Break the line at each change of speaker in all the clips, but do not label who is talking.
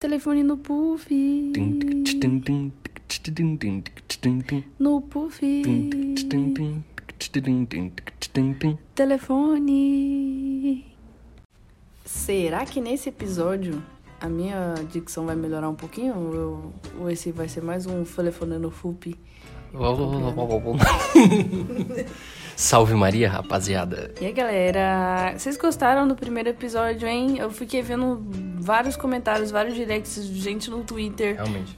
Telefone no puff. No puff. Telefone. Será que nesse episódio a minha dicção vai melhorar um pouquinho? Ou, eu- ou esse vai ser mais um telefone no FUP?
Salve Maria, rapaziada.
E aí, galera? Vocês gostaram do primeiro episódio, hein? Eu fiquei vendo vários comentários, vários directs de gente no Twitter.
Realmente.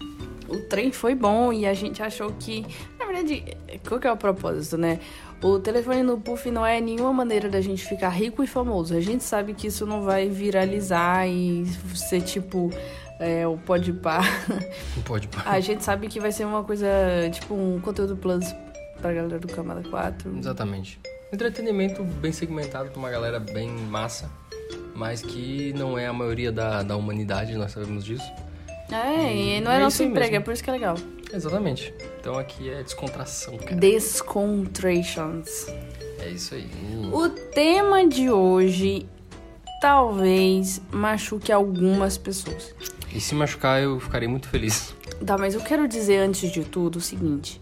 O trem foi bom e a gente achou que. Na verdade, qual que é o propósito, né? O telefone no Puff não é nenhuma maneira da gente ficar rico e famoso. A gente sabe que isso não vai viralizar e ser tipo. É, o pode par.
Não pode.
A gente sabe que vai ser uma coisa, tipo, um conteúdo plus pra galera do Camada 4.
Exatamente. Entretenimento bem segmentado pra uma galera bem massa, mas que não é a maioria da, da humanidade, nós sabemos disso.
É, e não é
É
nosso emprego,
mesmo.
é por isso que é legal.
Exatamente. Então aqui é descontração, cara.
Descontrations.
É isso aí.
O tema de hoje talvez machuque algumas pessoas.
E se machucar, eu ficarei muito feliz.
Tá, mas eu quero dizer antes de tudo o seguinte: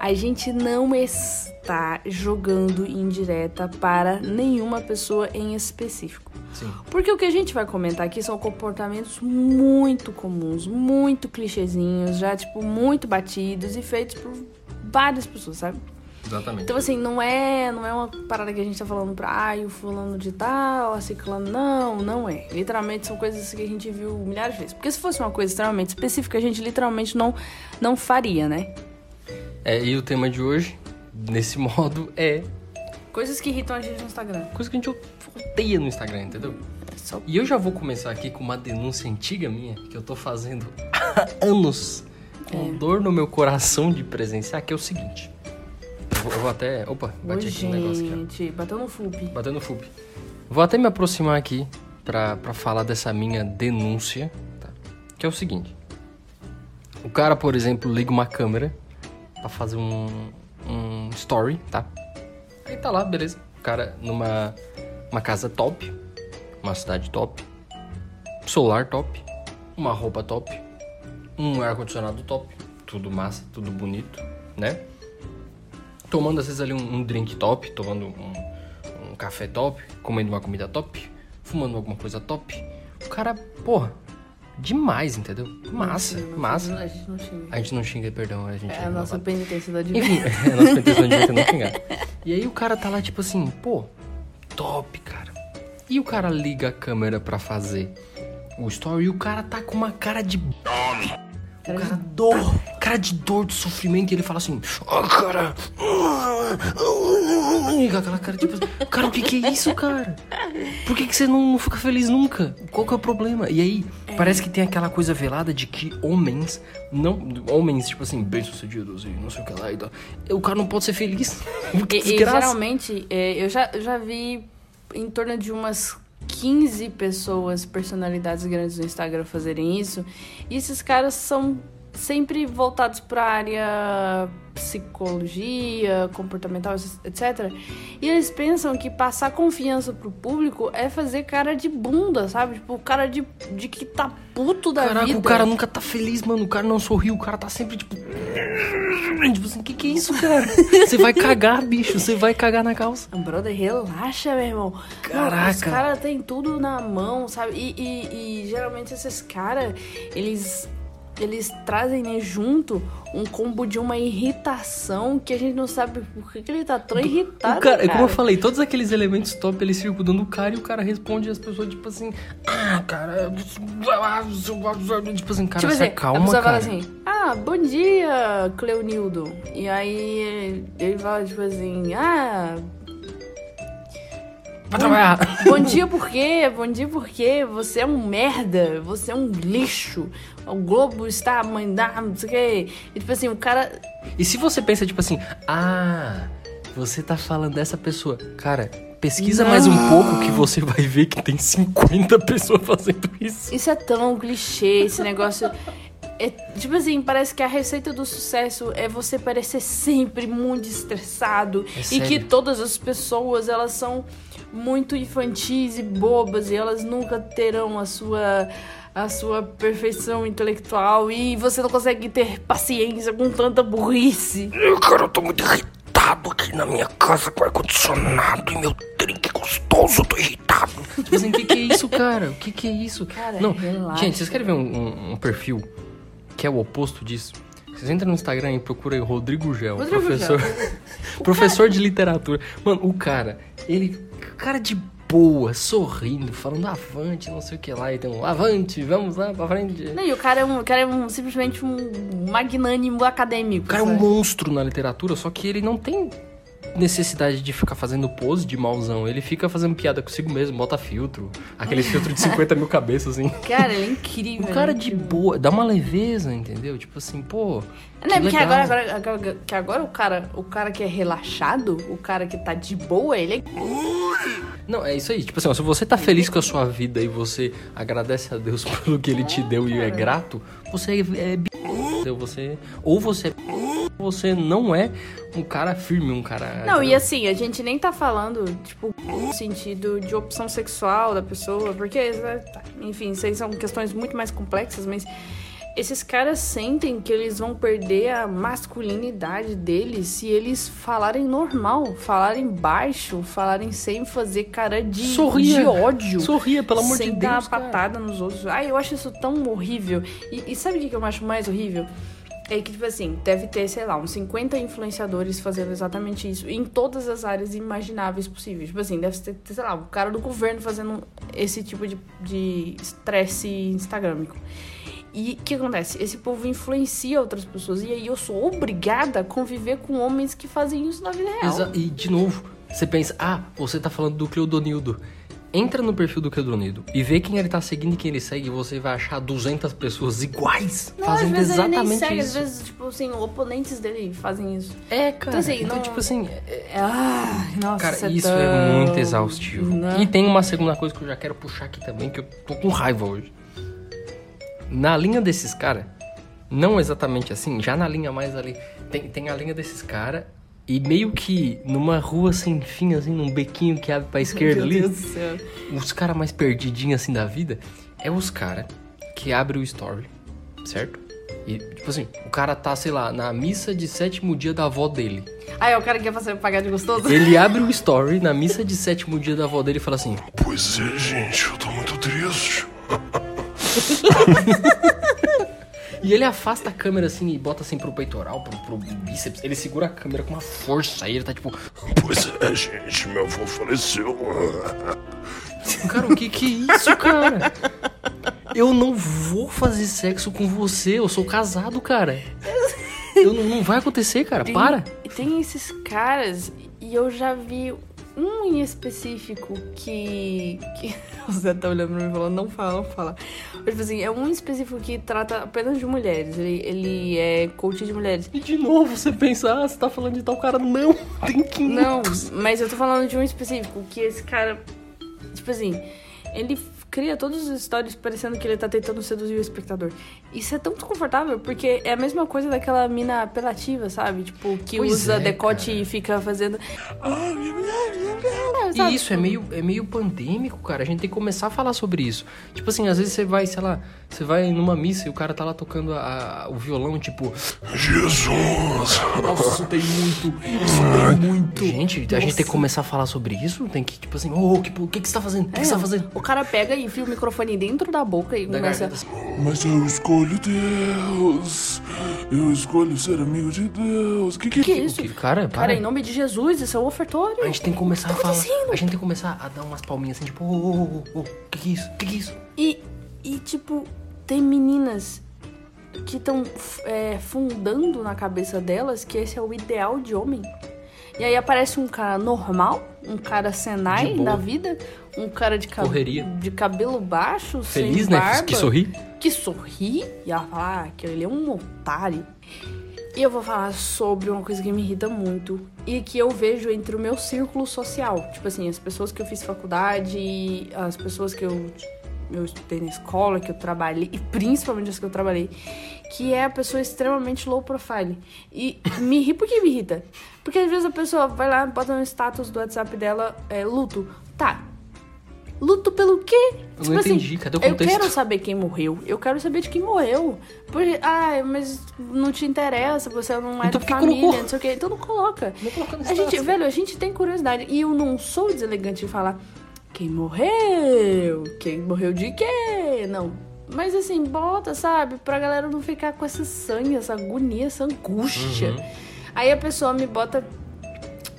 a gente não está jogando indireta para nenhuma pessoa em específico.
Sim.
Porque o que a gente vai comentar aqui são comportamentos muito comuns, muito clichêzinhos, já tipo muito batidos e feitos por várias pessoas, sabe?
Exatamente.
Então, assim, não é, não é uma parada que a gente tá falando pra, ai, o fulano de tal, a ciclano. Não, não é. Literalmente são coisas que a gente viu milhares de vezes. Porque se fosse uma coisa extremamente específica, a gente literalmente não, não faria, né?
É, e o tema de hoje, nesse modo, é
Coisas que irritam a gente no Instagram.
coisa que a gente odeia no Instagram, entendeu?
É só...
E eu já vou começar aqui com uma denúncia antiga minha, que eu tô fazendo há anos, com dor no meu coração de presenciar, que é o seguinte. Eu vou, eu vou até. Opa, bati
Ô,
aqui no negócio aqui,
gente, bateu no FUP.
Batendo no FUP. Vou até me aproximar aqui pra, pra falar dessa minha denúncia, tá? Que é o seguinte. O cara, por exemplo, liga uma câmera pra fazer um, um story, tá? Aí tá lá, beleza. O cara numa uma casa top, uma cidade top, celular top, uma roupa top, um ar-condicionado top, tudo massa, tudo bonito, né? Tomando às vezes ali um, um drink top, tomando um, um café top, comendo uma comida top, fumando alguma coisa top. O cara, porra, demais, entendeu? Massa,
Não, não,
massa.
A gente não xinga.
A gente não xinga, perdão, a gente
É a nossa penitência da
enfim,
diversão.
a nossa intenção de não xingar. E aí o cara tá lá, tipo assim, pô, top, cara. E o cara liga a câmera pra fazer o story e o cara tá com uma cara de. O cara dor. Cara de dor, de sofrimento, e ele fala assim, ó, cara. E com aquela cara, tipo, cara, o que que é isso, cara? Por que, que você não, não fica feliz nunca? Qual que é o problema? E aí, parece que tem aquela coisa velada de que homens, não. Homens, tipo assim, bem-sucedidos e não sei o que lá e tal. O cara não pode ser feliz. Que
E, e
desgraça.
geralmente, é, eu já, eu já vi em torno de umas 15 pessoas, personalidades grandes no Instagram fazerem isso. E esses caras são sempre voltados pra área psicologia, comportamental, etc. E eles pensam que passar confiança pro público é fazer cara de bunda, sabe? Tipo, cara de, de que tá puto da
Caraca,
vida.
o cara nunca tá feliz, mano. O cara não sorriu, o cara tá sempre tipo. Tipo assim, que que é isso, cara? Você vai cagar, bicho. Você vai cagar na calça.
Brother, relaxa, meu irmão.
Caraca.
os caras têm tudo na mão, sabe? E, e- e geralmente esses caras, eles, eles trazem né, junto um combo de uma irritação que a gente não sabe por que, que ele tá tão irritado.
o cara,
cara.
como eu falei, todos aqueles elementos top eles circundando o cara e o cara responde as pessoas, tipo assim, ah, cara. Tipo assim, cara,
Tipo assim, a
acalma,
pessoa
cara.
fala assim, ah, bom dia, Cleonildo. E aí ele fala, tipo assim, ah,
Vai trabalhar.
Bom dia por quê? Bom dia por quê? Você é um merda, você é um lixo. O Globo está mandando, não sei o quê. E tipo assim, o cara.
E se você pensa, tipo assim, ah, você tá falando dessa pessoa. Cara, pesquisa mais um pouco que você vai ver que tem 50 pessoas fazendo isso.
Isso é tão clichê, esse negócio. É, tipo assim, parece que a receita do sucesso é você parecer sempre muito estressado
É
e que todas as pessoas elas são muito infantis e bobas e elas nunca terão a sua a sua perfeição intelectual e você não consegue ter paciência com tanta burrice.
Cara, eu tô muito irritado aqui na minha casa com ar-condicionado e meu drink gostoso, eu tô irritado. Tipo assim, o que, que é isso, cara? O que, que é isso?
Cara,
não,
relaxa.
gente, vocês querem ver um, um- um perfil que é o oposto disso? Vocês entram no Instagram e procuram aí Rodrigo Gel,
Rodrigo
professor, professor de literatura. Mano, o cara, ele, cara de boa, sorrindo, falando avante, não sei o que lá, e um avante, vamos lá pra frente.
Não, e o cara é, um, o cara é um, simplesmente um magnânimo acadêmico.
O cara é um
sabe?
monstro na literatura, só que ele não tem necessidade de ficar fazendo pose de mauzão. Ele fica fazendo piada consigo mesmo, bota filtro. Aquele filtro de 50 mil cabeças, assim.
Cara, ele é incrível.
O cara
é
de
incrível.
boa, dá uma leveza, entendeu? Tipo assim, pô.
Não, é
que
porque agora, agora, agora- que agora o cara, o cara que é relaxado, o cara que tá de boa, ele é.
Não, é isso aí. Tipo assim, ó, se você tá feliz com a sua vida e você agradece a Deus pelo que ele te deu e é grato, você é, é bi- você ou você é você não é um cara firme, um cara
Não, e assim, a gente nem tá falando, tipo, no sentido de opção sexual da pessoa, porque, né, enfim, isso aí são questões muito mais complexas, mas esses caras sentem que eles vão perder a masculinidade deles se eles falarem normal, falarem baixo, falarem sem fazer cara de,
Sorria.
de ódio.
Sorria, pelo amor
sem
de
dar
Deus,
uma
cara.
patada nos outros. Ai, eu acho isso tão horrível. E, e sabe o que eu acho mais horrível? É que, tipo assim, deve ter, sei lá, uns 50 influenciadores fazendo exatamente isso em todas as áreas imagináveis possíveis. Tipo assim, deve ter, sei lá, o cara do governo fazendo esse tipo de de estresse instagramico. E o que acontece? Esse povo influencia outras pessoas. E aí eu sou obrigada a conviver com homens que fazem isso na vida real.
Exa- e de novo, você pensa, ah, você tá falando do Cleodonildo. Entra no perfil do Cleodonildo e vê quem ele tá seguindo e quem ele segue, e você vai achar 200 pessoas iguais
Não, às
fazendo
vezes ele nem segue, às
isso.
vezes, tipo assim, oponentes dele fazem isso.
É, cara.
Então, assim,
então,
não-
tipo assim, é-
ai, nossa,
cara,
é
isso
tão-
é muito exaustivo.
Né?
E tem uma segunda coisa que eu já quero puxar aqui também, que eu tô com raiva hoje. Na linha desses caras, não exatamente assim, já na linha mais ali, tem, tem a linha desses caras, e meio que numa rua sem fim, assim, num bequinho que abre pra esquerda
Meu
ali.
Deus do céu.
os caras mais perdidinhos assim da vida é os caras que abrem o story, certo? E, tipo assim, o cara tá, sei lá, na missa de sétimo dia da avó dele.
Ah, é o cara que quer fazer pagar de gostoso?
Ele abre o story na missa de sétimo dia da avó dele e fala assim:
Pois é, gente, eu tô muito triste.
E ele afasta a câmera assim e bota assim pro peitoral, pro, pro bíceps. Ele segura a câmera com uma força. Aí ele tá tipo,
Pois é, gente, meu avô faleceu.
cara, o que que é isso, cara? Eu não vou fazer sexo com você, eu sou casado, cara. Eu não, não vai acontecer, cara,
Tem-
para.
E tem esses caras, e eu já vi um em específico que. que o Zé tá olhando pra mim e falando, não fala, não fala. Mas, tipo assim, é um em específico que trata apenas de mulheres. Ele, ele é coach de mulheres.
E de novo você pensa, ah, você tá falando de tal cara. Não, tem que
Não, mas eu tô falando de um específico, que esse cara. Tipo assim, ele cria todos os stories parecendo que ele tá tentando seduzir o espectador. Isso é tão desconfortável, porque é a mesma coisa daquela mina apelativa, sabe? Tipo, que
Pois
usa
é,
decote
cara.
e fica fazendo. É,
E isso é meio, é meio pandêmico, cara. A gente tem que começar a falar sobre isso. Tipo assim, às vezes você vai, sei lá, você vai numa missa e o cara tá lá tocando a- a- o violão, tipo,
Jesus!
nossa, isso tem muito, isso tem muito. Gente, a gente tem que começar a falar sobre isso. Tem que, tipo assim, ô, o que, o que que você tá fazendo? O que, que você tá fazendo?
O cara pega e enfia o microfone dentro da boca e
Da
começa.
garganta.
Mas eu escolho Deus. Eu escolho ser amigo de Deus. Que que,
Que isso?
Que- Cara, para.
Cara, em nome de Jesus, isso é um ofertório.
A gente tem que começar a
Tá
falar.
acontecendo?
A gente tem que começar a dar umas palminhas assim, tipo, ô, ô, ô, ô, ô, que que é isso? Que que é isso?
E, e tipo, tem meninas que estão fundando na cabeça delas que esse é o ideal de homem. E aí aparece um cara normal, um cara Senai da vida, um cara de, cab
Correria.
de cabelo baixo,
Feliz,
sem
né?
barba,
Que sorri.
que sorri e ela fala ah, que ele é um otário. E eu vou falar sobre uma coisa que me irrita muito e que eu vejo entre o meu círculo social. Tipo assim, as pessoas que eu fiz faculdade, as pessoas que eu, eu estudei na escola, que eu trabalhei, e principalmente as que eu trabalhei, que é a pessoa extremamente low profile. E me irrita, por que me irrita? Porque às vezes a pessoa vai lá, bota no status do WhatsApp dela, é, luto. Tá, Luto pelo quê?
Eu não entendi, cadê o
Eu
contexto?
quero saber quem morreu. Eu quero saber de quem morreu. Porque, ah, mas não te interessa, você não é
Então
da família,
colocou?
não sei o quê. Então não coloca.
Não coloca no
A gente, velho, a gente tem curiosidade. E eu não sou deselegante de falar quem morreu, quem morreu de quê? Não. Mas assim, bota, sabe? Pra galera não ficar com essa sangue, essa agonia, essa angústia.
Uhum.
Aí a pessoa me bota.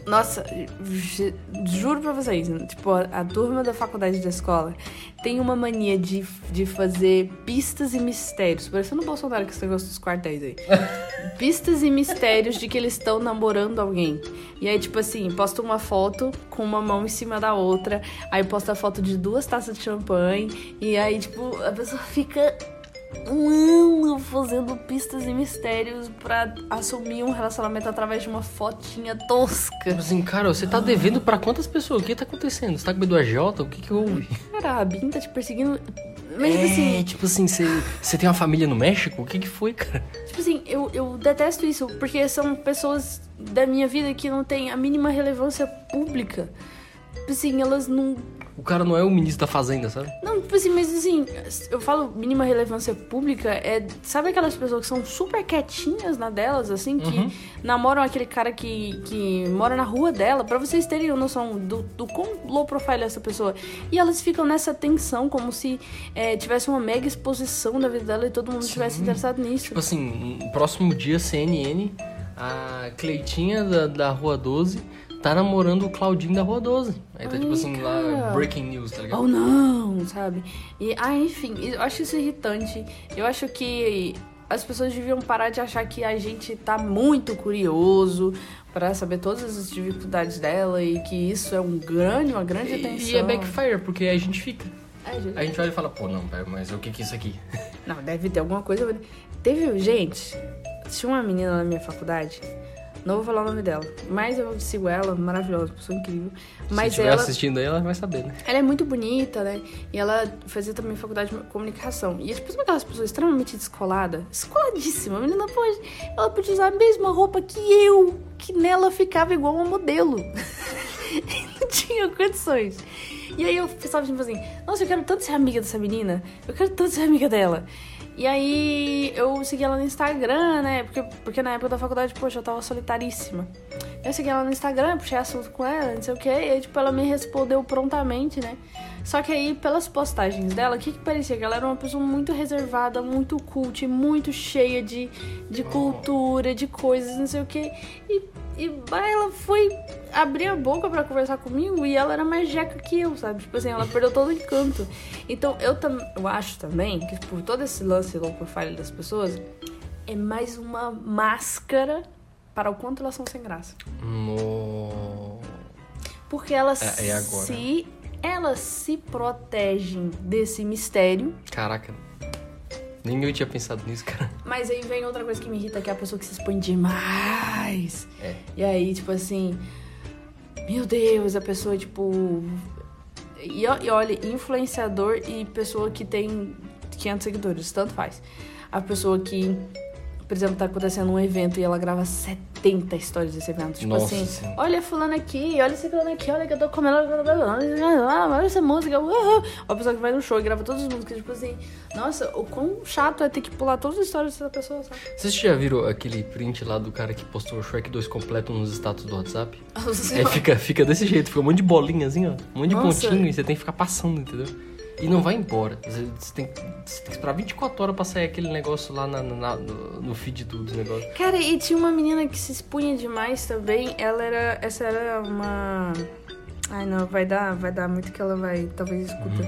Nossa, ju- juro pra vocês, tipo, a, turma da faculdade da escola tem uma mania de, de fazer pistas e mistérios. Parecendo o Bolsonaro com esse negócio dos quartéis aí. pistas e mistérios de que eles estão namorando alguém. E aí, tipo assim, posta uma foto com uma mão em cima da outra, aí posta a foto de duas taças de champanhe, e aí, tipo, a pessoa fica um ano fazendo pistas e mistérios pra assumir um relacionamento através de uma fotinha tosca.
Tipo assim, cara, você tá devendo pra quantas pessoas? O que tá acontecendo? Você tá com medo do AJ? O que que houve?
Cara, a Bin tá te perseguindo. Mas, tipo
é,
assim,
tipo assim, você, você tem uma família no México? O que que foi, cara?
tipo assim, eu, eu detesto isso, porque são pessoas da minha vida que não têm a mínima relevância pública. Tipo assim, elas não.
O cara não é o ministro da Fazenda, sabe?
Não, tipo assim, mas assim, eu falo mínima relevância pública, é. Sabe aquelas pessoas que são super quietinhas na delas, assim, que
Uhum.
namoram aquele cara que, que mora na rua dela, pra vocês terem noção do, do quão low profile é essa pessoa. E elas ficam nessa tensão, como se é, tivesse uma mega exposição da vida dela e todo mundo estivesse interessado nisso.
Tipo assim, no próximo dia, CNN, a Cleitinha da, da Rua 12 tá namorando o Claudinho da Rua 12. Aí tá
Ai,
tipo assim, lá,
cara.
breaking news, tá ligado?
Ou não, sabe? E, ah, enfim, eu acho isso irritante. Eu acho que as pessoas deviam parar de achar que a gente tá muito curioso pra saber todas as dificuldades dela e que isso é um grande, uma grande atenção.
E, e é backfire, porque aí a gente fica.
É, gente.
A gente olha e fala, pô, não, mas o que que é isso aqui?
Não, deve ter alguma coisa. Teve, gente, tinha uma menina na minha faculdade. Não vou falar o nome dela, mas eu sigo ela, maravilhosa, pessoa incrível. Mas
Se estiver
ela,
assistindo aí, ela vai saber, né?
ela é muito bonita, né? E ela fazia também faculdade de comunicação. E é tipo, sabe aquelas pessoas extremamente descoladas? Descoladíssima. A menina pode, ela podia usar a mesma roupa que eu, que nela ficava igual uma modelo. Não tinha condições. E aí eu pensava tipo assim, nossa, eu quero tanto ser amiga dessa menina. Eu quero tanto ser amiga dela. E aí eu segui ela no Instagram, né? Porque, porque na época da faculdade, poxa, eu tava solitaríssima. Eu segui ela no Instagram, puxei assunto com ela, não sei o que. E aí, tipo, ela me respondeu prontamente, né? Só que aí, pelas postagens dela, o que que parecia? Que ela era uma pessoa muito reservada, muito cult, muito cheia de, de cultura, de coisas, não sei o que. E, e bah, ela foi abrir a boca pra conversar comigo e ela era mais jeca que eu, sabe? Tipo assim, ela perdeu todo o encanto. Então, eu, tam, eu acho também que por todo esse lance low profile das pessoas, é mais uma máscara para o quanto elas são sem graça.
No...
Porque elas
É- é
se elas se protegem desse mistério,
Caraca. Nem eu tinha pensado nisso, cara.
mas aí vem outra coisa que me irrita, que é a pessoa que se expõe demais.
É.
E aí, tipo assim, meu Deus, a pessoa, tipo. E, e olha, influenciador e pessoa que tem 500 seguidores, tanto faz. A pessoa que, por exemplo, tá acontecendo um evento e ela grava 70 histórias desse evento. Tipo
Nossa
assim,
Senhora.
olha fulano aqui, olha esse fulano aqui, olha que eu tô comendo, olha essa música. uhul. A pessoa que vai no show e grava todas as músicas, tipo assim, nossa, o quão chato é ter que pular todas as histórias dessa pessoa, sabe?
Vocês já viram aquele print lá do cara que postou o Shrek 2 completo nos status do WhatsApp? Aí fica, fica desse jeito, fica um monte de bolinha assim, ó. Um monte de
Nossa.
pontinho e você tem que ficar passando, entendeu? E não vai embora. Você tem, você tem que esperar 24 horas pra sair aquele negócio lá na- na- no, no feed do, dos negócios.
Cara, e tinha uma menina que se expunha demais também. Ela era. Essa era uma. Ai não, vai dar, vai dar muito que ela vai, talvez escuta.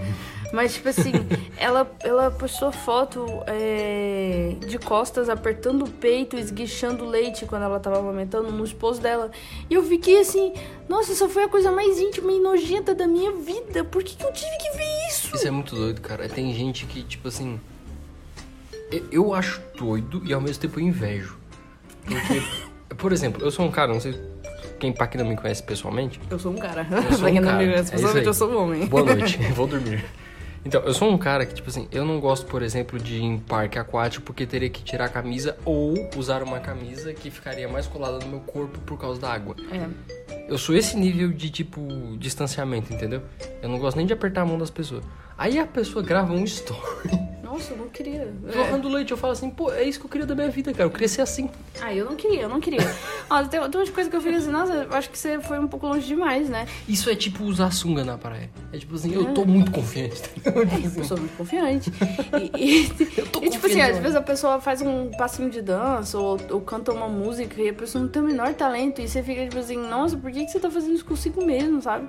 Mas tipo assim, ela, ela postou foto é, de costas apertando o peito, esguichando leite quando ela tava amamentando no esposo dela. E eu fiquei assim, nossa, essa foi a coisa mais íntima e nojenta da minha vida. Por que, que eu tive que ver isso?
Isso é muito doido, cara. Tem gente que, tipo assim. eu- Eu acho doido e ao mesmo tempo eu invejo. Porque, por exemplo, eu sou um cara, não sei quem pra quem não me conhece pessoalmente.
Eu sou um cara.
Eu sou
Pra quem
um
não
cara.
me conhece,
É
pessoalmente
aí.
eu sou um homem.
Boa noite, vou dormir. Então, eu sou um cara que, tipo assim, eu não gosto, por exemplo, de ir em parque aquático porque teria que tirar a camisa ou usar uma camisa que ficaria mais colada no meu corpo por causa da água.
É.
Eu sou esse nível de, tipo, distanciamento, entendeu? Eu não gosto nem de apertar a mão das pessoas. Aí a pessoa grava um story
Nossa, eu não queria. É.
jorrando leite. Eu falo assim, pô, é isso que eu queria da minha vida, cara. Eu queria ser assim.
Ah, eu não queria, eu não queria. Ó, tem, tem umas coisas que eu fico assim, nossa, eu acho que você foi um pouco longe demais, né?
Isso é tipo usar sunga na praia. É tipo assim, eu tô muito confiante. Tipo
Eu
assim,
sou muito confiante. E, e-
tô
e, tipo assim, às vezes a pessoa faz um passinho de dança ou, ou canta uma música e a pessoa não tem o menor talento. E você fica tipo assim, nossa, por que, que você tá fazendo isso consigo mesmo, sabe?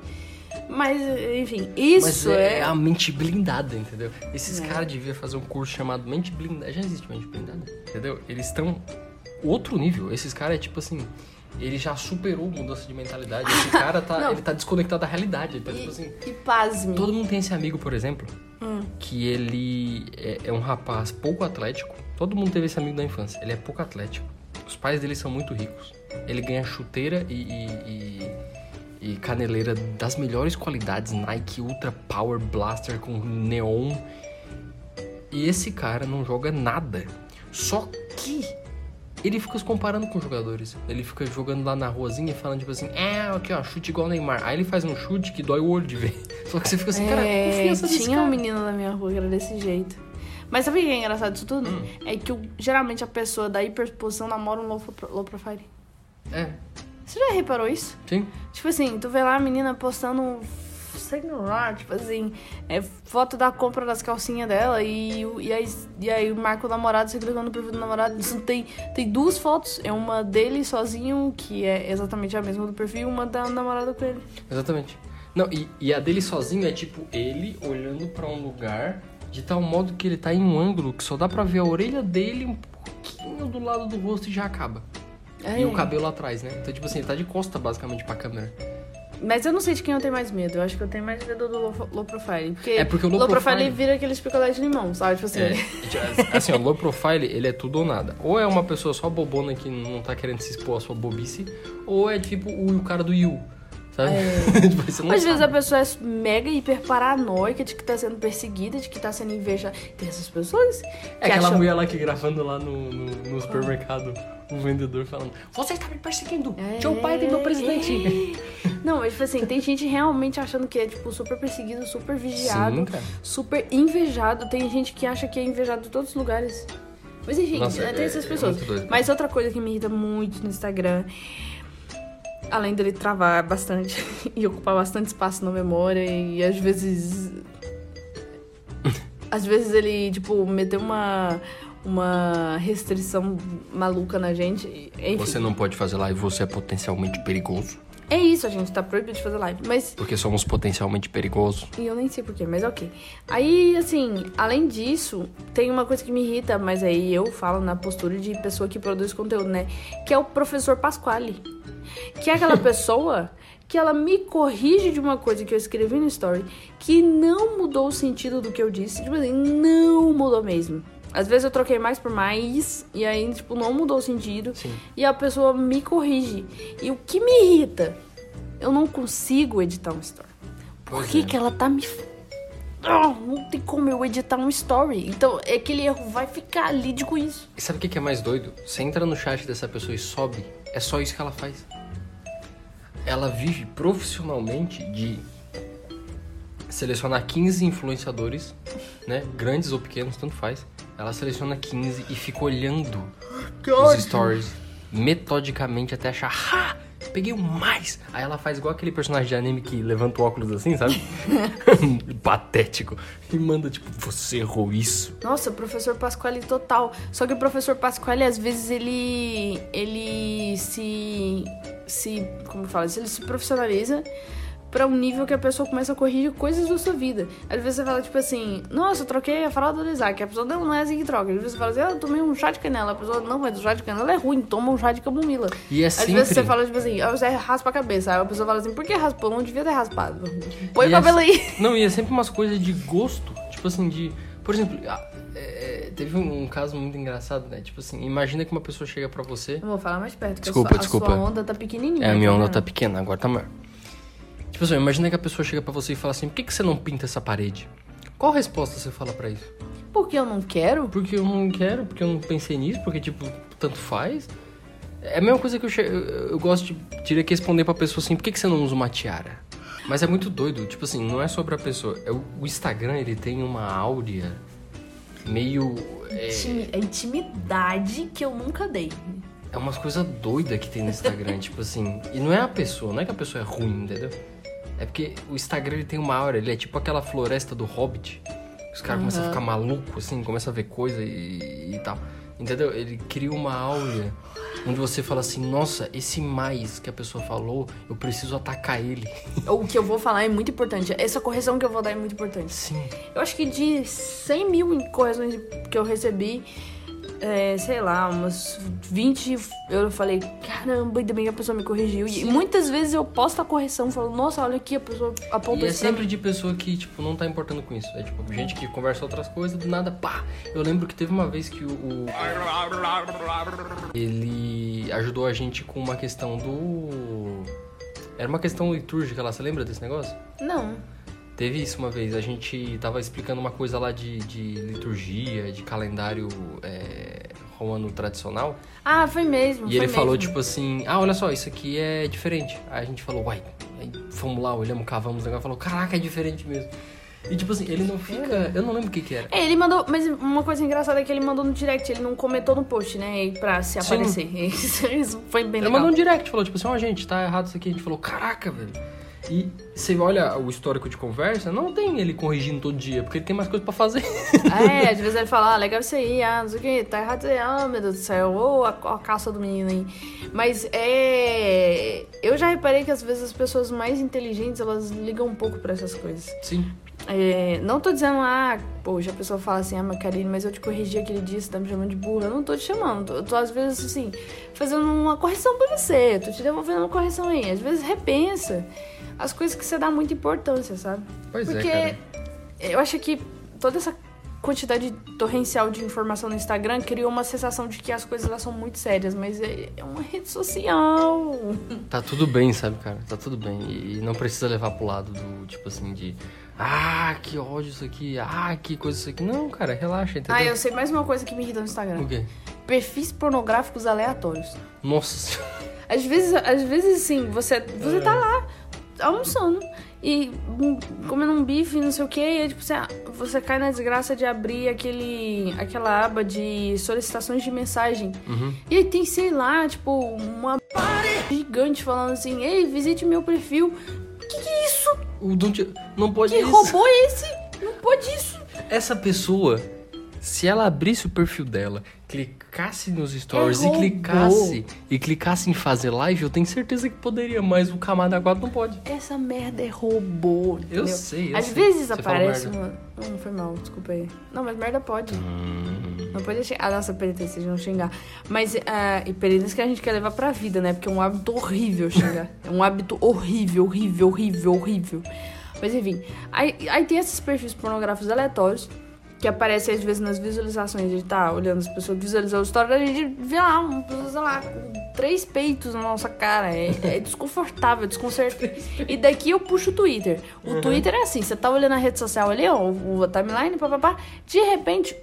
Mas, enfim,
Mas
isso
é,
é.
a mente blindada, entendeu? Esses
É.
caras deviam fazer um curso chamado Mente Blindada. Já existe Mente Blindada, entendeu? Eles estão outro nível. Esses caras é tipo assim, ele já superou mudança de mentalidade. Esse cara tá,
Não.
ele tá desconectado da realidade. Ele tá tipo assim,
E, e pasme.
Todo mundo tem esse amigo, por exemplo,
Hum.
que ele é, é um rapaz pouco atlético. Todo mundo teve esse amigo da infância. Ele é pouco atlético. Os pais dele são muito ricos. Ele ganha chuteira e, e- e- e caneleira das melhores qualidades, Nike Ultra Power Blaster com neon. E esse cara não joga nada. Só que ele fica se comparando com jogadores. Ele fica jogando lá na ruazinha e falando tipo assim, é, aqui ó, chute igual Neymar. Aí ele faz um chute que dói o olho de ver. Só que você fica assim, cara,
é,
confiança nesse
tinha
cara.
um menino na minha rua que era desse jeito. Mas sabe o que é engraçado disso tudo?
Hum.
É que geralmente a pessoa da hiperexposição namora um low, low profile.
É,
Você já reparou isso?
sim.
Tipo assim, tu vê lá a menina postando, sei lá, tipo assim, é, foto da compra das calcinhas dela e, e, aí, e aí marca o namorado, você clica no perfil do namorado, isso tem, tem duas fotos, é uma dele sozinho, que é exatamente a mesma do perfil, e uma da namorada com ele.
Exatamente. Não, e, e a dele sozinho é tipo ele olhando pra um lugar de tal modo que ele tá em um ângulo que só dá pra ver a orelha dele um pouquinho do lado do rosto e já acaba.
É.
E o cabelo atrás, né? Então, tipo assim, ele tá de costa basicamente pra câmera.
Mas eu não sei de quem eu tenho mais medo, eu acho que eu tenho mais medo do low, low profile, porque,
É porque o low
profile,
profile-
vira aqueles picolés de limão, sabe? Tipo assim,
É, assim, ó, low profile, ele é tudo ou nada. Ou é uma pessoa só bobona que não tá querendo se expor à sua bobice, ou é tipo o, o cara do Yu, sabe? tipo, você não
Às vezes a
sabe.
pessoa é mega hiper paranoica de que tá sendo perseguida, de que tá sendo invejada. Tem essas pessoas.
É
que
aquela
acham-
mulher lá que gravando lá no, no, no supermercado, o vendedor falando: Você está me perseguindo! Joe Biden, meu presidente!
Não, mas tipo assim, tem gente realmente achando que é, tipo, super perseguido, super vigiado,
Sim,
super invejado. Tem gente que acha que é invejado em todos os lugares. Mas enfim,
Nossa,
né, tem
é-
essas
é
pessoas.
doido.
mas outra coisa que me irrita muito no Instagram, além dele travar bastante e ocupar bastante espaço na memória, e às vezes. às vezes ele, tipo, meteu uma. Uma restrição maluca na gente. Enfim,
Você não pode fazer live, você é potencialmente perigoso.
É isso, a gente tá proibido de fazer live. Mas
Porque somos potencialmente perigosos.
E eu nem sei porquê, mas ok. Aí, assim, além disso, tem uma coisa que me irrita, mas aí eu falo na postura de pessoa que produz conteúdo, né? Que é o professor Pasquale. Que é aquela pessoa que ela me corrige de uma coisa que eu escrevi no story que não mudou o sentido do que eu disse. Tipo assim, não mudou mesmo. Às vezes eu troquei mais por mais e aí, tipo, não mudou o sentido.
Sim.
E a pessoa me corrige. E o que me irrita, eu não consigo editar um story. Por que,
é.
que ela tá me. Ah, não tem como eu editar um story. Então, é aquele erro vai ficar, lide com isso.
E sabe o que que é mais doido? Você entra no chat dessa pessoa e sobe, é só isso que ela faz. Ela vive profissionalmente de selecionar 15 influenciadores, né? Grandes ou pequenos, tanto faz. Ela seleciona 15 e fica olhando os stories metodicamente até achar, ha! Peguei o mais! Aí ela faz igual aquele personagem de anime que levanta o óculos assim, sabe? Patético. E manda tipo, você errou isso.
Nossa, professor Pasquale total. Só que o professor Pasquale, às vezes, ele. ele se. se. como fala? Ele se profissionaliza pra um nível que a pessoa começa a corrigir coisas da sua vida. Às vezes você fala, tipo assim, nossa, eu troquei a fralda do Isaac. A pessoa não, não é assim que troca. Às vezes você fala assim, ah, eu tomei um chá de canela. A pessoa, não, mas o chá de canela é ruim, toma um chá de camomila.
E é
Às
sempre...
vezes você fala, tipo assim, ah, você raspa a cabeça. Aí a pessoa fala assim, por que raspou? Não devia ter raspado. Põe o
E é-
cabelo aí.
Não, e é sempre umas coisas de gosto. Tipo assim, de. Por exemplo, é, teve um, caso muito engraçado, né? Tipo assim, imagina que uma pessoa chega pra você.
Eu vou falar mais perto, que
Desculpa,
a sua,
desculpa.
a sua onda tá pequenininha.
É, a minha onda
né?
tá pequena, agora tá maior. Tipo assim, imagina que a pessoa chega pra você e fala assim: por que, que você não pinta essa parede? Qual resposta você fala pra isso?
Porque eu não quero?
Porque eu não quero, porque eu não pensei nisso, porque, tipo, tanto faz. É a mesma coisa que eu, che- eu, gosto de teria que responder pra pessoa assim, por que, que você não usa uma tiara? Mas é muito doido, tipo assim, não é sobre a pessoa. É o, o Instagram, ele tem uma áurea meio. É,
É intimidade que eu nunca dei.
é umas coisas doidas que tem no Instagram, tipo assim. E não é a pessoa, não é que a pessoa é ruim, entendeu? É porque o Instagram ele tem uma aura, ele é tipo aquela floresta do Hobbit. Os caras começam a ficar malucos, assim, começam a ver coisa e, e tal. Entendeu? Ele cria uma aura onde você fala assim, nossa, esse mais que a pessoa falou, eu preciso atacar ele.
O que eu vou falar é muito importante. Essa correção que eu vou dar é muito importante.
Sim.
Eu acho que de 100 mil correções que eu recebi, é, sei lá, umas 20 eu falei, caramba, ainda bem que a pessoa me corrigiu. E muitas vezes eu posto a correção falo, nossa, olha aqui, a pessoa apontou
E é sempre de pessoa que, tipo, não tá importando com isso. É tipo, gente que conversa outras coisas, do nada, pá. Eu lembro que teve uma vez que o. o- Ele ajudou a gente com uma questão do. Era uma questão litúrgica lá, você lembra desse negócio?
Não.
Teve isso uma vez, a gente tava explicando uma coisa lá de, de liturgia, de calendário é, romano tradicional.
Ah, foi mesmo.
E
foi
ele falou,
mesmo.
tipo assim, ah, olha só, isso aqui é diferente. Aí a gente falou, uai. Aí fomos lá, olhamos, cavamos o negócio e falou, caraca, é diferente mesmo. E tipo assim, ele não fica. Eu não lembro o que que era.
É, ele mandou, mas uma coisa engraçada é que ele mandou no direct, ele não comentou no post, né? e Pra se aparecer. Isso, isso foi bem
Ele
legal.
mandou um direct, falou, tipo assim, ó, gente, tá errado isso aqui. A gente falou, caraca, velho. E você olha o histórico de conversa, não tem ele corrigindo todo dia, porque ele tem mais coisa pra fazer.
É, às vezes ele fala, ah, legal isso aí, ah, não sei o que, tá errado isso aí, ah, meu Deus do céu, ou a, a caça do menino aí. Mas é. Eu já reparei que às vezes as pessoas mais inteligentes elas ligam um pouco pra essas coisas.
Sim.
É, não tô dizendo, ah, poxa, a pessoa fala assim, ah, mas Karine, mas eu te corrigi aquele dia, você tá me chamando de burra. Eu não tô te chamando. Eu tô, às vezes, assim, fazendo uma correção pra você. Eu tô te devolvendo uma correção aí. Às vezes, repensa as coisas que você dá muita importância, sabe?
Pois é,
Porque
cara.
eu acho que toda essa quantidade torrencial de informação no Instagram criou uma sensação de que as coisas lá são muito sérias, mas é, é uma rede social.
Tá tudo bem, sabe, cara? Tá tudo bem. E não precisa levar pro lado do, tipo assim, de. Ah, que ódio isso aqui. Ah, que coisa isso aqui. Não, cara, relaxa, entendeu?
Ah, eu sei mais uma coisa que me irrita no Instagram.
O quê?
Perfis pornográficos aleatórios.
Nossa senhora.
Às vezes, às vezes assim, você, você tá lá almoçando e hum, comendo um bife, não sei o que, e aí, tipo, você, você cai na desgraça de abrir aquele, aquela aba de solicitações de mensagem.
Uhum.
E aí tem, sei lá, tipo, uma gigante falando assim, ei, visite meu perfil. Que que é isso?
O Don't... Não pode
Que
isso.
robô é esse? Não pode isso.
Essa pessoa, se ela abrisse o perfil dela, clicasse nos stories
É
e clicasse e clicasse em fazer live, eu tenho certeza que poderia, mas o Camada 4 não pode.
Essa merda é robô. entendeu?
sei, eu
Às
sei.
vezes
Você
aparece uma. Não, foi mal, desculpa aí. Não, mas merda pode.
Hum,
Não pode xingar. Ah, nossa, penitência, não xingar. Mas, ah, e penitência que a gente quer levar pra vida, né? Porque é um hábito horrível xingar. É um hábito horrível, horrível, horrível, horrível. Mas enfim. Aí, aí tem esses perfis pornográficos aleatórios. Que aparecem às vezes nas visualizações. A gente tá olhando as pessoas visualizando a história, a gente vê lá, uma pessoa, sei lá, com três peitos na nossa cara. É, é desconfortável, desconcertante. E daqui eu puxo o Twitter. O Twitter é assim: você tá olhando a rede social ali, ó, o, o timeline, papapá. De repente,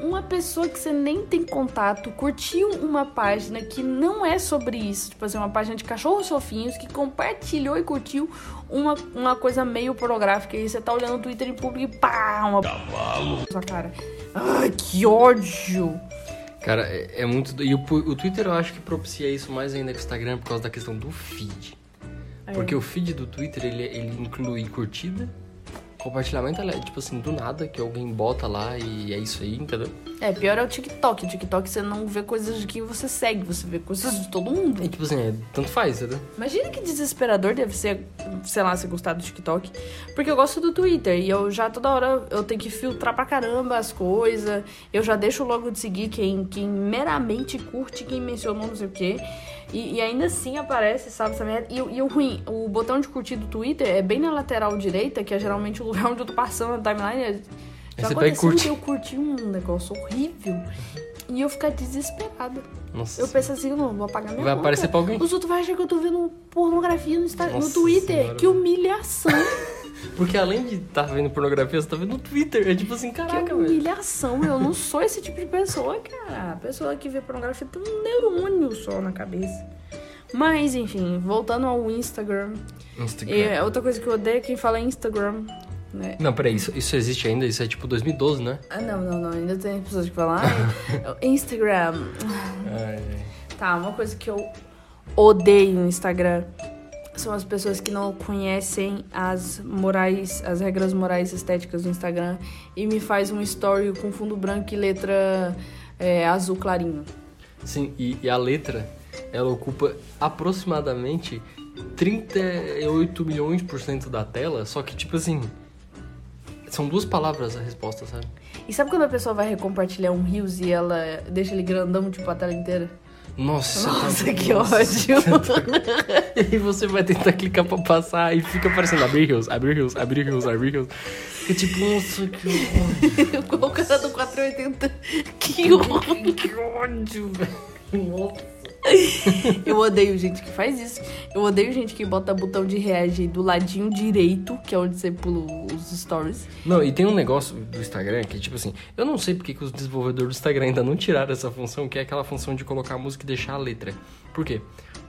uma pessoa que você nem tem contato curtiu uma página que não é sobre isso, tipo assim, uma página de cachorros fofinhos que compartilhou e curtiu uma, uma coisa meio pornográfica e você tá olhando o Twitter em público e pá, uma cavalo na sua cara. Ai, que ódio!
Cara, é, é muito. E o, o Twitter eu acho que propicia isso mais ainda que o Instagram por causa da questão do feed.
É.
Porque o feed do Twitter ele, ele inclui curtida, compartilhamento, é tipo assim, do nada, que alguém bota lá e é isso aí, entendeu?
É, pior é o TikTok. O TikTok você não vê coisas de quem você segue, você vê coisas de todo mundo.
E tipo assim, é, tanto faz, entendeu?
Imagina que desesperador deve ser, sei lá, você gostar do TikTok. Porque eu gosto do Twitter e eu já toda hora eu tenho que filtrar pra caramba as coisas. Eu já deixo logo de seguir quem, quem meramente curte, quem mencionou não sei o quê. E, e ainda assim aparece, sabe, essa merda. E, e o ruim, o botão de curtir do Twitter é bem na lateral direita, que é geralmente o lugar onde eu tô passando na timeline.
Aí
Já
você e
aconteceu
curte.
que eu curti um negócio horrível e eu ficar desesperada.
Nossa.
Eu penso assim, eu não vou apagar minha
Vai
conta.
aparecer pra alguém.
Os outros vão achar que eu tô vendo pornografia no, Insta- no Twitter.
Senhora.
Que humilhação.
Porque além de estar tá vendo pornografia, você tá vendo no Twitter. É tipo assim, caraca, velho.
humilhação. Eu não sou esse tipo de pessoa, cara. A pessoa que vê pornografia tem um neurônio só na cabeça. Mas, enfim, voltando ao Instagram.
Instagram.
É, outra coisa que eu odeio é quem fala Instagram. Né?
Não, peraí, isso, isso existe ainda? Isso é tipo 2012, né?
Ah, não, não, não. Ainda tem pessoas que falam, ah, Instagram.
Ai.
Tá, uma coisa que eu odeio no Instagram são as pessoas que não conhecem as morais, as regras morais estéticas do Instagram e me faz um story com fundo branco e letra é, azul clarinho.
Sim, e, e a letra, ela ocupa aproximadamente 38 milhões por cento da tela, só que tipo assim, são duas palavras a resposta, sabe?
E sabe quando a pessoa vai recompartilhar um Reels e ela deixa ele grandão, tipo, a tela inteira?
Nossa,
Nossa,
tá...
que
Nossa,
ódio.
E você vai tentar clicar pra passar e fica aparecendo abrir Reels, abrir Reels, abrir Reels, abrir Reels. Fica tipo, nossa, que ódio.
O cara do 480. Que ódio.
que ódio, velho. Nossa.
Eu odeio gente que faz isso. Eu odeio gente que bota botão de reagir do ladinho direito, que é onde você pula os stories.
Não, e tem um negócio do Instagram que, tipo assim, eu não sei porque que os desenvolvedores do Instagram ainda não tiraram essa função, que é aquela função de colocar a música e deixar a letra. Por quê?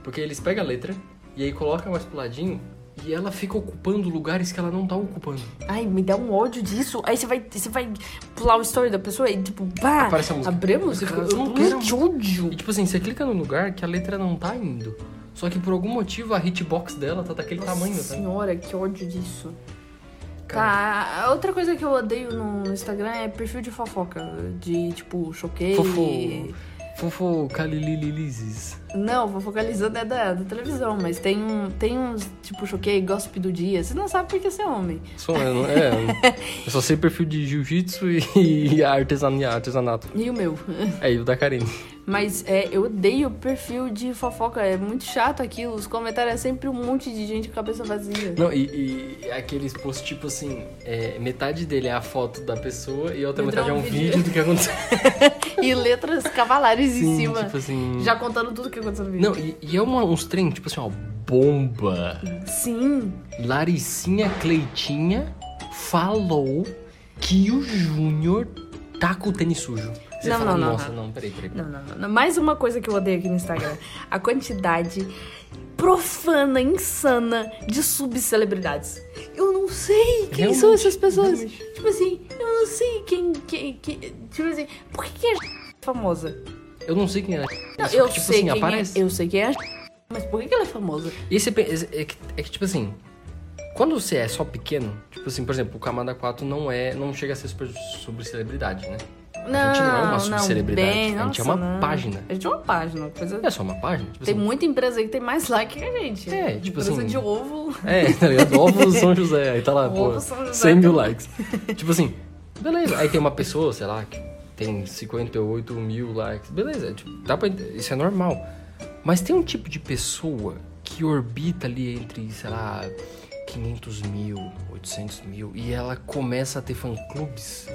Porque eles pegam a letra e aí colocam mais pro ladinho e ela fica ocupando lugares que ela não tá ocupando.
Ai, me dá um ódio disso. Aí você vai, você vai pular o story da pessoa e tipo, pá,
Aparece a música.
abre a música.
Você fica, eu não quero
que ódio.
E tipo assim, você clica no lugar que a letra não tá indo. Só que por algum motivo a hitbox dela tá daquele tamanho,
Nossa
sabe?
senhora, que ódio disso. Tá, outra coisa que eu odeio no Instagram é perfil de fofoca. De tipo, choquei.
Fofo. Fofo Calililizes.
Não, fofocalizando é da, da televisão, mas tem, um, tem uns, tipo, choquei, gossip do dia. Você não sabe porque você é homem.
Só, eu, não- é, eu só sei perfil de jiu-jitsu e, e artesania, artesanato.
E o meu.
É, e o da Karine.
Mas é, eu odeio perfil de fofoca. É muito chato aquilo. Os comentários é sempre um monte de gente com a cabeça vazia.
Não, e, e aqueles posts tipo assim, é, metade dele é a foto da pessoa e a outra metade é um vídeo
vídeo.
do que aconteceu.
E letras cavalares em
Sim,
cima.
tipo assim.
Já contando tudo que aconteceu no vídeo.
Não, e, e é uma, uns trem, tipo assim, ó, bomba.
Sim.
Laricinha Cleitinha falou que o Júnior tá com o tênis sujo. Você
Não,
fala,
não, não,
nossa,
não.
não, peraí, peraí.
Não, não, não, não. Mais uma coisa que eu odeio aqui no Instagram. A quantidade profana, insana de subcelebridades. Eu não sei quem são
Realmente,
essas pessoas.
realmente.
Tipo assim, eu não sei quem, quem, quem- Tipo assim, por que, é famosa?
Eu não sei quem é.
Não, eu
tipo
sei
assim,
quem
aparece.
é. Eu sei quem é. Mas por que, ela é famosa?
E esse é, que, é que, tipo assim, quando você é só pequeno, tipo assim, por exemplo, o Camada 4 não é, não chega a ser super, sobre celebridade, né?
Não,
a gente não é uma
não,
subcelebridade,
bem,
a gente é
nossa,
uma
não.
página.
A gente é uma página, coisa...
É só uma página, tipo
Tem
assim.
muita empresa aí que tem mais like que a gente.
É, tipo
empresa
assim-
de ovo.
É, tá ligado? Ovo São José, aí tá lá, pô,
Ovo São José
100 mil
também.
likes. tipo assim, beleza. Aí tem uma pessoa, sei lá, que tem 58 mil likes. Beleza, tipo, dá pra, isso é normal. Mas tem um tipo de pessoa que orbita ali entre, sei lá, 500 mil, 800 mil, e ela começa a ter fã-clubes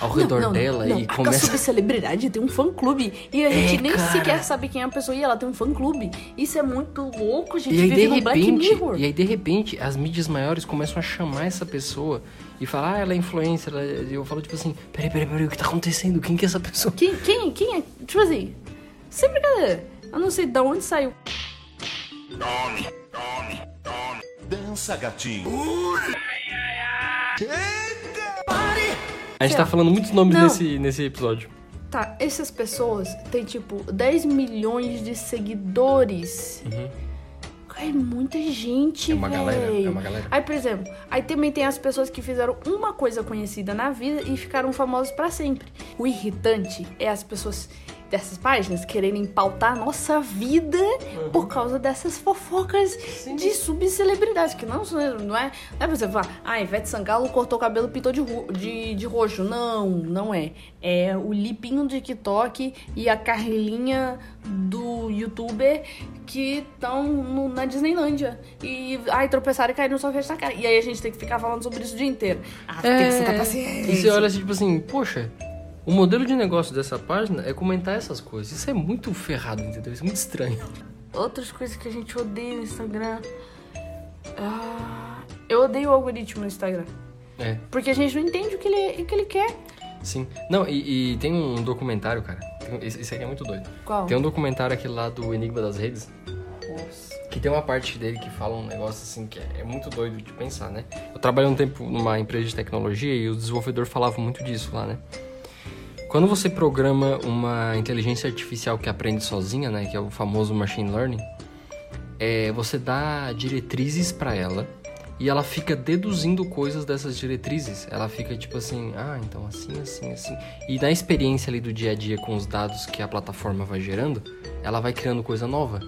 ao redor dela
não.
e
A
começa...
subcelebridade tem um fã-clube. E a gente nem
cara.
sequer sabe quem é a pessoa e ela tem um fã-clube. Isso é muito louco, a gente
E aí, de repente,
Mirror.
e aí, de repente, as mídias maiores começam a chamar essa pessoa e falar, ah, ela é influencer. ela é-" E eu falo, tipo assim, peraí, peraí, peraí, o que tá acontecendo? Quem que é essa pessoa?
Quem, quem, quem é? Tipo assim, sem brincadeira. Eu não sei de onde saiu.
Dança, gatinho.
A gente tá falando muitos nomes
Não.
nesse, nesse episódio.
Tá, essas pessoas têm tipo 10 milhões de seguidores. É muita gente,
É uma galera,
véi.
é uma galera.
Aí, por exemplo, aí também tem as pessoas que fizeram uma coisa conhecida na vida e ficaram famosas pra sempre. O irritante é as pessoas dessas páginas quererem pautar a nossa vida
Uhum.
por causa dessas fofocas de subcelebridades. Que não, são- não é. Não é pra você falar, ah, Ivete Sangalo cortou o cabelo e pintou de, de, de roxo. Não, não é. É o lipinho do TikTok e a Carlinha do youtuber que estão na Disneylândia. E ai, tropeçaram e caíram no sorvete na cara. E aí a gente tem que ficar falando sobre isso o dia inteiro. Ah, tem que sentar paciência.
É, E você olha assim, tipo assim, poxa, o modelo de negócio dessa página é comentar essas coisas. Isso é muito ferrado, entendeu? Isso é muito estranho.
Outras coisas que a gente odeia no Instagram. Ah, Eu odeio o algoritmo no Instagram.
É,
Porque a gente não entende o que ele, o que ele quer.
sim. Não, e, e tem um documentário, cara. Tem- Esse esse aqui é muito doido.
Qual?
Tem um documentário aqui lá do Enigma das Redes,
Nossa.
que tem uma parte dele que fala um negócio assim que é, é muito doido de pensar, né? Eu trabalhei um tempo numa empresa de tecnologia e o desenvolvedor falava muito disso lá, né? Quando você programa uma inteligência artificial que aprende sozinha, né, que é o famoso machine learning, é, você dá diretrizes pra ela e ela fica deduzindo coisas dessas diretrizes. Ela fica tipo assim, ah, então assim, assim, assim. E na experiência ali do dia a dia com os dados que a plataforma vai gerando, ela vai criando coisa nova.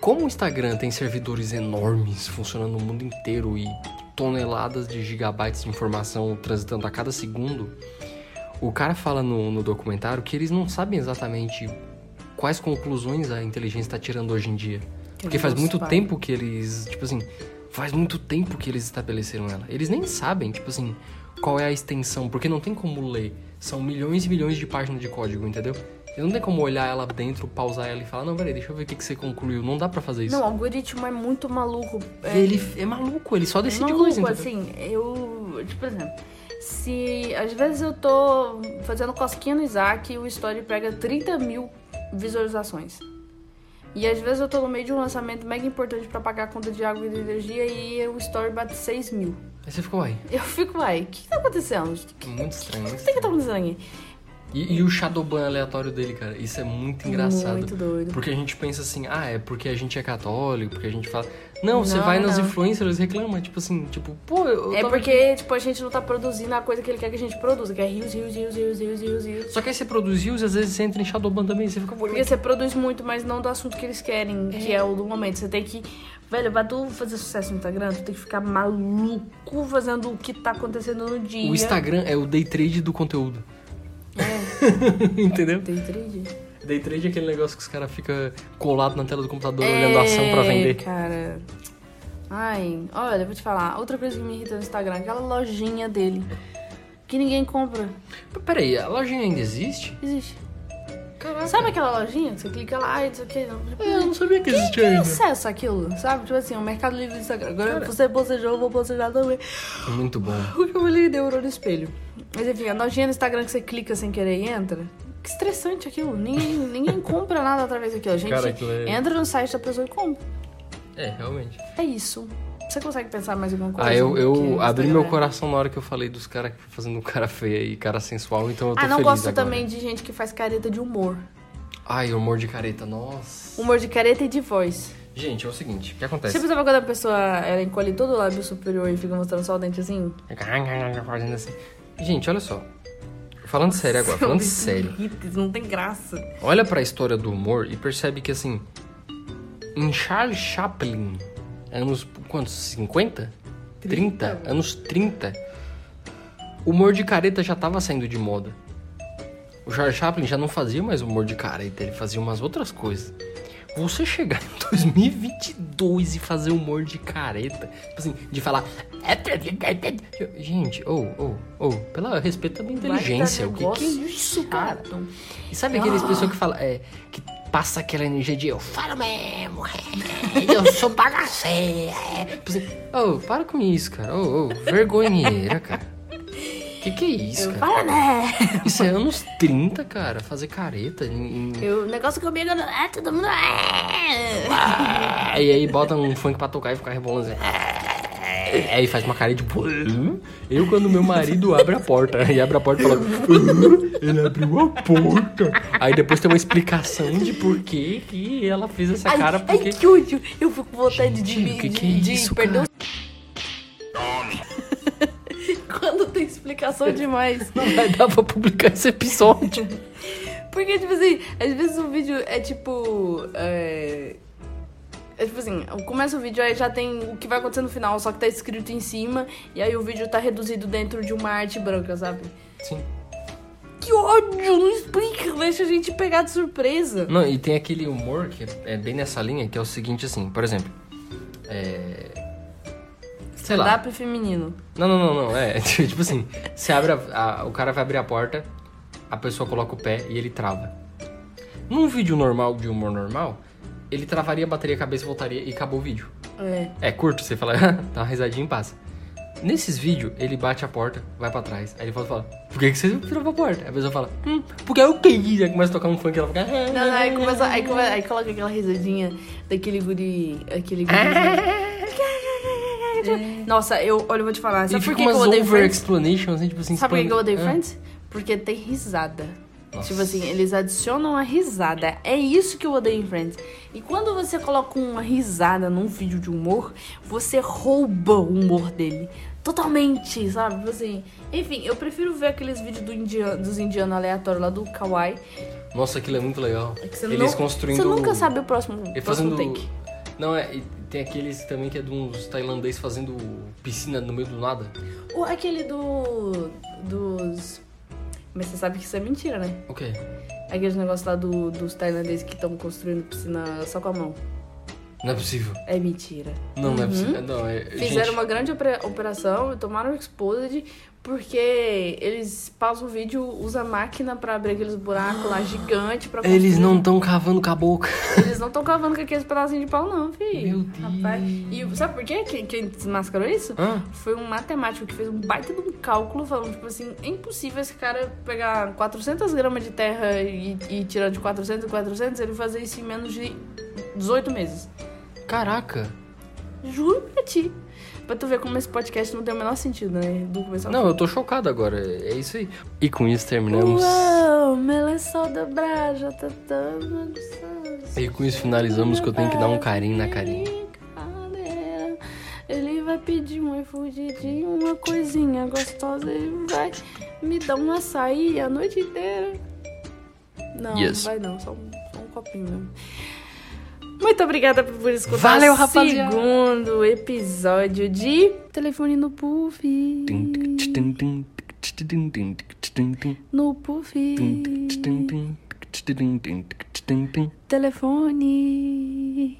Como o Instagram tem servidores enormes funcionando no mundo inteiro e toneladas de gigabytes de informação transitando a cada segundo, o cara fala no, no documentário que eles não sabem exatamente quais conclusões a inteligência está tirando hoje em dia. Porque faz muito
pai.
tempo que eles, tipo assim, faz muito tempo que eles estabeleceram ela. Eles nem sabem, tipo assim, qual é a extensão, porque não tem como ler. São milhões e milhões de páginas de código, entendeu? E não tem como olhar ela dentro, pausar ela e falar, não, peraí, deixa eu ver o que, que você concluiu. Não dá pra fazer isso.
Não, o algoritmo é muito maluco. É,
Ele é maluco, ele só decide
maluco,
coisa, entendeu?
assim, eu... Tipo, por exemplo, se às vezes eu tô fazendo cosquinha no Isaac e o story pega 30 mil visualizações. E às vezes eu tô no meio de um lançamento mega importante pra pagar a conta de água e de energia e o story bate 6 mil.
Aí você ficou, uai,
Eu fico, uai, o que, que tá acontecendo? O
muito estranho. muito
que, que tá acontecendo aqui?
E, e o Shadowban aleatório dele, cara, isso é muito engraçado.
Muito doido.
Porque a gente pensa assim, ah, é porque a gente é católico, porque a gente fala. Não, você
Não,
vai nas
não.
influencers e reclama, tipo assim, tipo, pô, eu.
É
tava
porque, tipo, a gente não tá produzindo a coisa que ele quer que a gente produza, que é rios, rios, rios, rios, rios, rios, rios.
Só que aí você produziu e às vezes você entra em Shadowban também, você fica
Porque você produz muito, mas não do assunto que eles querem, que é o do momento. Você tem que. Velho, pra tu fazer sucesso no Instagram, tu tem que ficar maluco fazendo o que tá acontecendo no dia.
O Instagram é o day trade do conteúdo.
É,
Entendeu?
tem trade.
Day trade é aquele negócio que os caras ficam colados na tela do computador olhando a ação pra vender.
cara. Ai, olha, vou te falar. Outra coisa que me irrita no Instagram, aquela lojinha dele. Que ninguém compra.
Peraí, a lojinha ainda existe?
Existe.
Caraca.
Sabe aquela lojinha? que Você clica lá e não sei o que.
É, eu não sabia que existia
Quem
ainda.
acessa aquilo, sabe? Tipo assim, o Mercado Livre do Instagram. Agora você bocejou, eu vou bocejar também.
Muito bom.
O que eu falei neurônio no espelho. Mas enfim, a nojinha no Instagram que você clica sem querer e entra. Que estressante aquilo. Ninguém, ninguém compra nada através daquilo. A gente
Cara, é-
entra no site da pessoa e compra.
É, realmente.
É isso. Você consegue pensar mais alguma coisa?
Ah, eu, eu abri meu coração na hora que eu falei dos caras fazendo cara feia e cara sensual, então eu tô
Ah, não gosto
agora.
também de gente que faz careta de humor.
Ai, humor de careta, nossa.
Humor de careta e de voz.
Gente, é o seguinte, o que
Você
acontece?
percebeu quando a pessoa ela encolhe todo o lábio superior e fica mostrando só o dente assim?
Fazendo assim. Gente, olha só. Falando sério agora, falando sério.
não tem graça.
Olha pra história do humor e percebe que assim, em Charles Chaplin, anos quantos? 50? 30? Anos 30. O humor de careta já tava saindo de moda. O Charles Chaplin já não fazia mais humor de careta, ele fazia umas outras coisas. Você chegar em 2022 e fazer humor de careta, tipo assim, de falar. Gente, ou, ou, ou, pela respeito à minha inteligência, o que, que é isso, cara? E sabe aqueles pessoas que falam, é, que passa aquela energia de eu falo mesmo, é, eu sou bagaceira. É. Tipo assim, Ô, para com isso, cara. Ô, ô, vergonheira, cara. Que que é isso, cara?
Fala, né?
Isso é anos 30, cara. Fazer careta. Em,
Eu, o negócio comigo é todo mundo. É.
Ah, e aí bota um funk pra tocar e ficar rebolando assim. "Ah", Aí faz uma cara de? Eu quando meu marido abre a porta e abre a porta e fala, "Hã? ele abriu a porta. Aí depois tem uma explicação de por que que ela fez essa cara,
ai,
porque.
ai, que ódio. Eu fico com vontade de,
Gente,
de,
que
de,
que é
de
isso,
perder tem explicação demais.
Não vai dar pra publicar esse episódio.
Porque, tipo assim, às vezes o vídeo é tipo. É... é tipo assim, começa o vídeo aí já tem o que vai acontecer no final, só que tá escrito em cima, e aí o vídeo tá reduzido dentro de uma arte branca, sabe?
Sim.
Que ódio! Não explica, deixa a gente pegar de surpresa.
Não, e tem aquele humor que é bem nessa linha, que é o seguinte assim, por exemplo. É. Sei lá.
Stand-up feminino.
Não, não, não, não. É, tipo assim, você abre a- a- o cara vai abrir a porta, a pessoa coloca o pé e ele trava. Num vídeo normal, de humor normal, ele travaria, bateria a cabeça, voltaria e acabou o vídeo.
É.
É curto, você fala, dá uma risadinha e passa. Nesses vídeos, ele bate a porta, vai pra trás. Aí ele volta e fala, por que, que você virou pra porta? Aí a pessoa fala, hum, porque eu quis. Aí começa a tocar um funk e ela fica.
Não, não, aí, começa, aí, come- aí coloca aquela risadinha daquele guri. Aquele guri. Nossa, eu, olha, eu vou te falar.
E
Sabe por
fica
que, eu odeio
over
Friends?
explanations, assim, tipo assim.
Sabe por que eu odeio
explan-
Friends? Porque tem risada.
Nossa.
Tipo assim, eles adicionam a risada. É isso que eu odeio em Friends. E quando você coloca uma risada num vídeo de humor, você rouba o humor dele. Totalmente, sabe? Tipo Assim, enfim, eu prefiro ver aqueles vídeos do indiano, dos indianos aleatórios lá do Kawaii.
Nossa, aquilo é muito legal.
É que você
Eles
não-
construindo.
Você nunca sabe o próximo,
E
próximo
fazendo.
take.
Não, é. Tem aqueles também que é de uns tailandês fazendo piscina no meio do nada.
Ou aquele do. dos. Mas você sabe que isso é mentira, né?
O quê?
Aqueles negócios lá do, dos tailandeses que estão construindo piscina só com a mão.
Não é possível.
É mentira.
Não, não é possível. Não, é.
Uhum. Fizeram
gente,
uma grande opera- operação tomaram exposed porque eles pausam o vídeo, usam a máquina pra abrir aqueles buracos lá gigantes pra
Eles não estão cavando com a boca.
Eles não estão cavando com aqueles pedacinhos de pau, não, filho.
Meu Deus.
Rapaz. E sabe por quê? Quem, quem desmascarou isso?
Hã?
Foi um matemático que fez um baita de um cálculo falando, tipo assim, é impossível esse cara pegar 400 gramas de terra e, e tirar de 400 em 400, ele fazer isso em menos de 18 meses.
Caraca.
Juro pra ti. Pra tu ver como esse podcast não tem o menor sentido, né? Do começo ao
Não, eu tô chocado agora. É isso aí. E com isso terminamos.
Uau, melação da Braja, tá tão
E com isso finalizamos que eu tenho que dar um carinho na carinha.
Ele vai pedir um iFood uma coisinha gostosa e vai me dar um açaí a noite inteira. Não,
Yes.
não vai não, só um, só um copinho mesmo. Muito obrigada por escutar
Valeu,
o
rapaziada.
segundo episódio de Telefone no Puff. No Puff. Telefone.